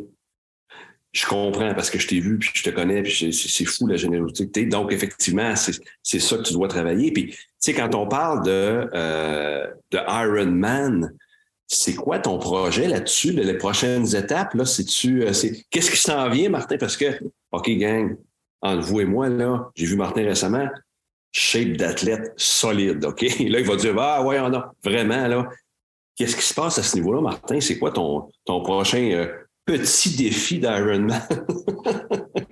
je comprends parce que je t'ai vu, puis je te connais, puis c'est fou la générosité que tu Donc, effectivement, c'est ça que tu dois travailler. Puis, tu sais, quand on parle de, euh, de Iron Man, c'est quoi ton projet là-dessus, les prochaines étapes? Là, c'est-tu, euh, qu'est-ce qui s'en vient, Martin? Parce que, OK, gang, entre vous et moi, là, j'ai vu Martin récemment, shape d'athlète solide, OK? Là, il va dire, ah ouais, on a vraiment, là. Qu'est-ce qui se passe à ce niveau-là, Martin? C'est quoi ton, ton prochain euh, petit défi d'Ironman.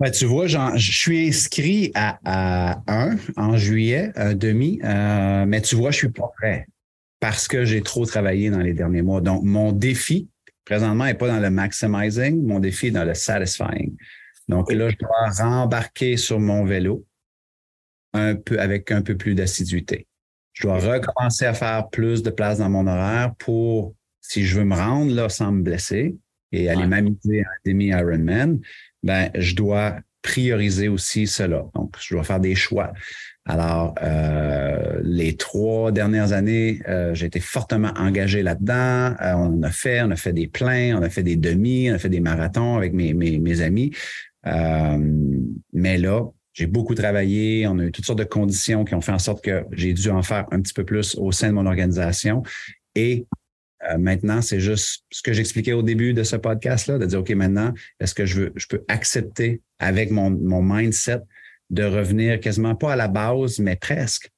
Ben, tu vois, je suis inscrit à, un en juillet, un demi, euh, mais tu vois, je suis pas prêt parce que j'ai trop travaillé dans les derniers mois. Donc, mon défi, présentement, n'est pas dans le maximizing, mon défi est dans le satisfying. Donc là, je dois rembarquer sur mon vélo un peu avec un peu plus d'assiduité. Je dois recommencer à faire plus de place dans mon horaire pour si je veux me rendre là sans me blesser et aller m'amuser à un demi-Ironman, ben, je dois prioriser aussi cela. Donc, je dois faire des choix. Alors, euh, les trois dernières années, euh, j'ai été fortement engagé là-dedans. Euh, on a fait, on a fait des pleins, on a fait des demi, on a fait des marathons avec mes, mes, mes amis. mais là, j'ai beaucoup travaillé. On a eu toutes sortes de conditions qui ont fait en sorte que j'ai dû en faire un petit peu plus au sein de mon organisation. Et euh, maintenant, c'est juste ce que j'expliquais au début de ce podcast-là, de dire, OK, maintenant, est-ce que je, veux, je peux accepter avec mon, mon mindset de revenir quasiment pas à la base, mais presque.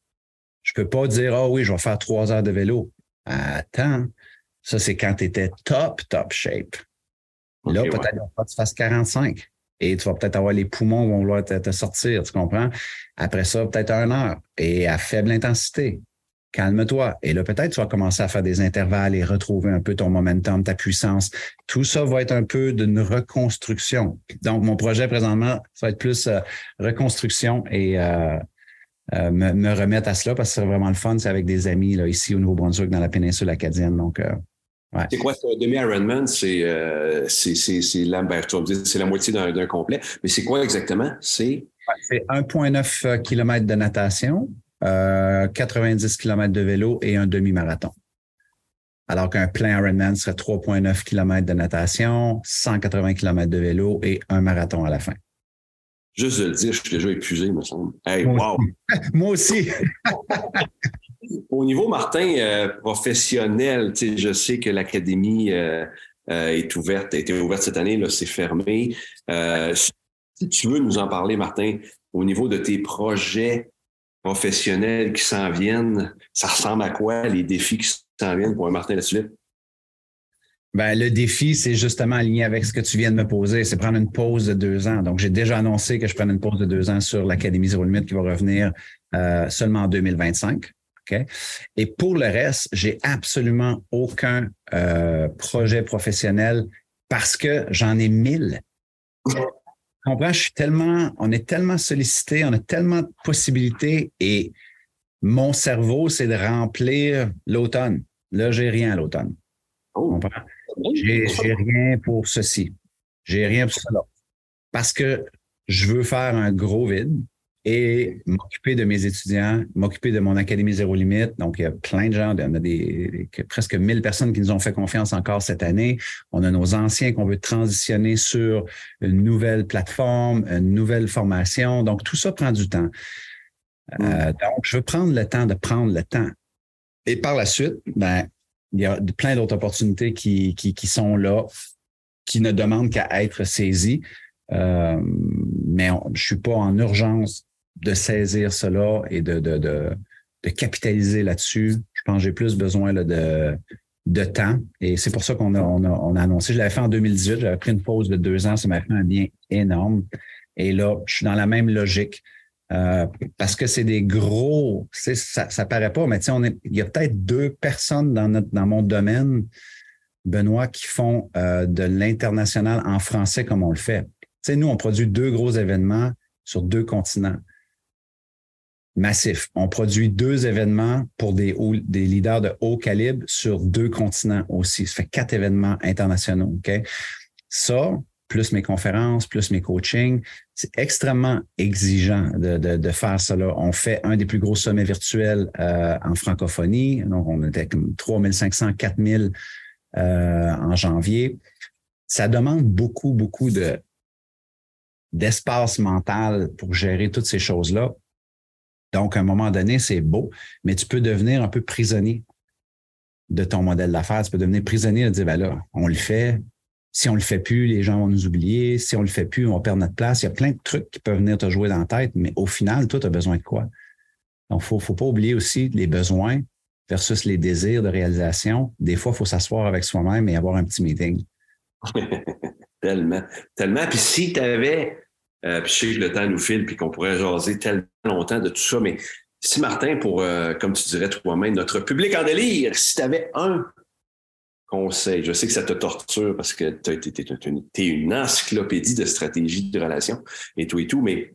Je peux pas dire, oh oui, je vais faire trois heures de vélo. Attends, ça, c'est quand tu étais top, top shape. Là, peut-être que tu fasses 45 et tu vas peut-être avoir les poumons qui vont vouloir te, sortir, tu comprends? Après ça, peut-être une heure et à faible intensité calme-toi. Et là, peut-être tu vas commencer à faire des intervalles et retrouver un peu ton momentum, ta puissance. Tout ça va être un peu d'une reconstruction. Donc, mon projet présentement, ça va être plus euh, reconstruction et euh, euh, me, remettre à cela parce que c'est vraiment le fun. C'est avec des amis là, ici au Nouveau-Brunswick, dans la péninsule acadienne. Donc, Ouais. C'est quoi ce demi-Ironman? C'est ben, la moitié d'un complet. Mais c'est quoi exactement? C'est 1,9 km de natation, 90 euh, km de vélo et un demi-marathon. Alors qu'un plein Ironman serait 3,9 km de natation, 180 km de vélo et un marathon à la fin. Juste de le dire, je suis déjà épuisé, me semble. Hey, wow! Moi aussi. Au niveau, Martin, euh, professionnel, je sais que l'académie euh, est ouverte, a été ouverte cette année, là, c'est fermé. si tu veux nous en parler, Martin, au niveau de tes projets professionnels qui s'en viennent, ça ressemble à quoi les défis qui s'en viennent pour un Martin Latulippe? Ben, le défi, c'est justement aligné avec ce que tu viens de me poser, c'est prendre une pause de deux ans. Donc, j'ai déjà annoncé que je prenne une pause de deux ans sur l'Académie Zéro Limite qui va revenir euh, seulement en 2025. Et pour le reste, j'ai absolument aucun euh, projet professionnel parce que j'en ai mille. Comprends? Je suis tellement, on est tellement sollicité, on a tellement de possibilités et mon cerveau, c'est de remplir l'automne. Là, j'ai rien à l'automne. Oh. J'ai rien pour ceci. J'ai rien pour cela. Parce que je veux faire un gros vide et m'occuper de mes étudiants, m'occuper de mon Académie Zéro Limite. Donc, il y a plein de gens, on a des, presque 1000 personnes qui nous ont fait confiance encore cette année. On a nos anciens qu'on veut transitionner sur une nouvelle plateforme, une nouvelle formation. Donc, tout ça prend du temps. Euh, donc, je veux prendre le temps de prendre le temps. Et par la suite, ben, il y a plein d'autres opportunités qui, qui, qui sont là, qui ne demandent qu'à être saisies. Euh, mais je suis pas en urgence de saisir cela et de, de, de, capitaliser là-dessus. Je pense que j'ai plus besoin là, de, de temps. Et c'est pour ça qu'on a, on a, on a annoncé. Je l'avais fait en 2018, j'avais pris une pause de deux ans, ça m'a fait un bien énorme. Et là, je suis dans la même logique. Euh, parce que c'est des gros, ça, ça paraît pas, mais on il y a peut-être deux personnes dans notre, dans mon domaine, Benoît, qui font euh, de l'international en français comme on le fait. Nous, on produit deux gros événements sur deux continents massif. On produit deux événements pour des, leaders de haut calibre sur deux continents aussi. Ça fait quatre événements internationaux. Ça, plus mes conférences, plus mes coachings, c'est extrêmement exigeant de, faire cela. On fait un des plus gros sommets virtuels euh, en francophonie. Donc, on était comme 3500, 4000 euh, en janvier. Ça demande beaucoup, beaucoup de d'espace mental pour gérer toutes ces choses-là. Donc, à un moment donné, c'est beau, mais tu peux devenir un peu prisonnier de ton modèle d'affaires. Tu peux devenir prisonnier de dire, ben là, on le fait. Si on le fait plus, les gens vont nous oublier. Si on le fait plus, on va perdre notre place. Il y a plein de trucs qui peuvent venir te jouer dans la tête, mais au final, toi, tu as besoin de quoi? Donc, faut, faut pas oublier aussi les besoins versus les désirs de réalisation. Des fois, il faut s'asseoir avec soi-même et avoir un petit meeting. tellement, tellement. Puis si tu avais euh, puis je sais que le temps nous file, puis qu'on pourrait jaser tellement longtemps de tout ça. Mais si Martin, pour, euh, comme tu dirais toi-même, notre public en délire, si tu avais un conseil, je sais que ça te torture parce que tu es, une encyclopédie de stratégie de relations et tout et tout, mais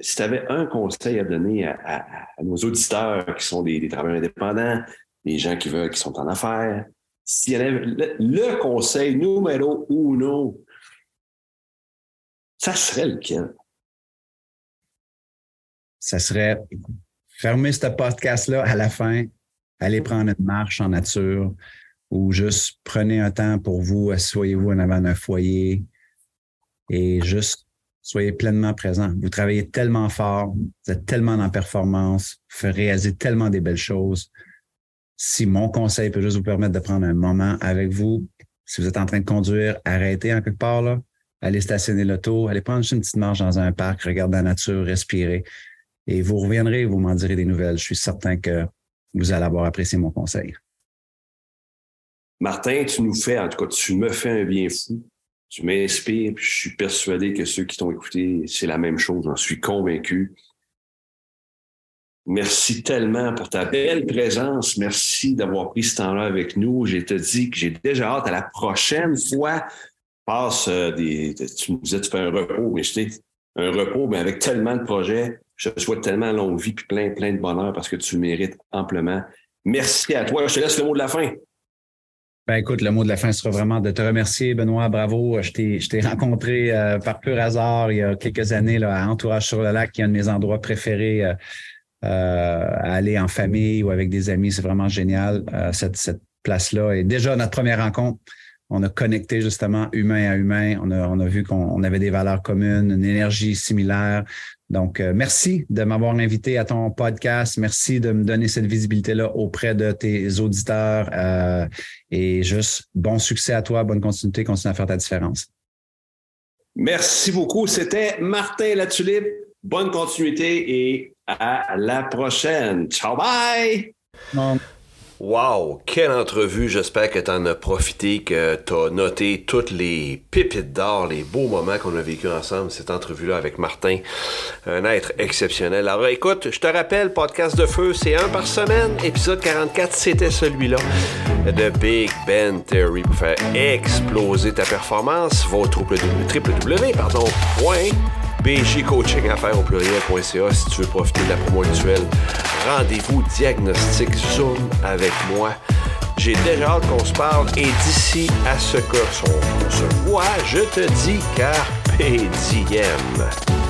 si tu avais un conseil à donner à, nos auditeurs qui sont des, travailleurs indépendants, des gens qui veulent, qui sont en affaires, s'il y avait le, le conseil numéro uno ça serait lequel? Ça serait fermer ce podcast-là à la fin, aller prendre une marche en nature ou juste prenez un temps pour vous, asseyez-vous en avant d'un foyer et juste soyez pleinement présent. Vous travaillez tellement fort, vous êtes tellement en performance, vous faites réaliser tellement des belles choses. Si mon conseil peut juste vous permettre de prendre un moment avec vous, si vous êtes en train de conduire, arrêtez en quelque part là, allez stationner l'auto, allez prendre une petite marche dans un parc, regarder la nature, respirer. Et vous reviendrez, vous m'en direz des nouvelles. Je suis certain que vous allez avoir apprécié mon conseil. Martin, tu nous fais, en tout cas, tu me fais un bien fou. Tu m'inspires, puis je suis persuadé que ceux qui t'ont écouté, c'est la même chose. J'en suis convaincu. Merci tellement pour ta belle présence. Merci d'avoir pris ce temps-là avec nous. J'ai te dit que j'ai déjà hâte à la prochaine fois passe euh, des. Tu me disais, tu fais un repos, mais je un repos, mais avec tellement de projets, je te souhaite tellement longue vie puis plein, plein de bonheur parce que tu mérites amplement. Merci à toi. Je te laisse le mot de la fin. Ben écoute, le mot de la fin sera vraiment de te remercier, Benoît. Bravo. Je t'ai, je t'ai rencontré euh, par pur hasard il y a quelques années là, à Entourage sur le lac, qui est un de mes endroits préférés euh, à aller en famille ou avec des amis. C'est vraiment génial, cette, cette place-là. Et déjà, notre première rencontre, on a connecté justement humain à humain. On a, on a vu qu'on avait des valeurs communes, une énergie similaire. Donc, euh, merci de m'avoir invité à ton podcast. Merci de me donner cette visibilité-là auprès de tes auditeurs. Euh, et juste bon succès à toi, bonne continuité, continue à faire ta différence. Merci beaucoup. C'était Martin Latulippe. Bonne continuité et à la prochaine. Ciao, bye! Wow, quelle entrevue. J'espère que tu en as profité, que tu as noté toutes les pépites d'or, les beaux moments qu'on a vécu ensemble, cette entrevue-là avec Martin. Un être exceptionnel. Alors écoute, je te rappelle, podcast de feu, c'est un par semaine. Épisode 44, c'était celui-là de Big Ben Theory pour faire exploser ta performance. Va au point bgcoachingaffaires au si tu veux profiter de la promo actuelle. Rendez-vous diagnostic Zoom avec moi. J'ai déjà hâte qu'on se parle et d'ici à ce qu'on se voit, je te dis carpe diem.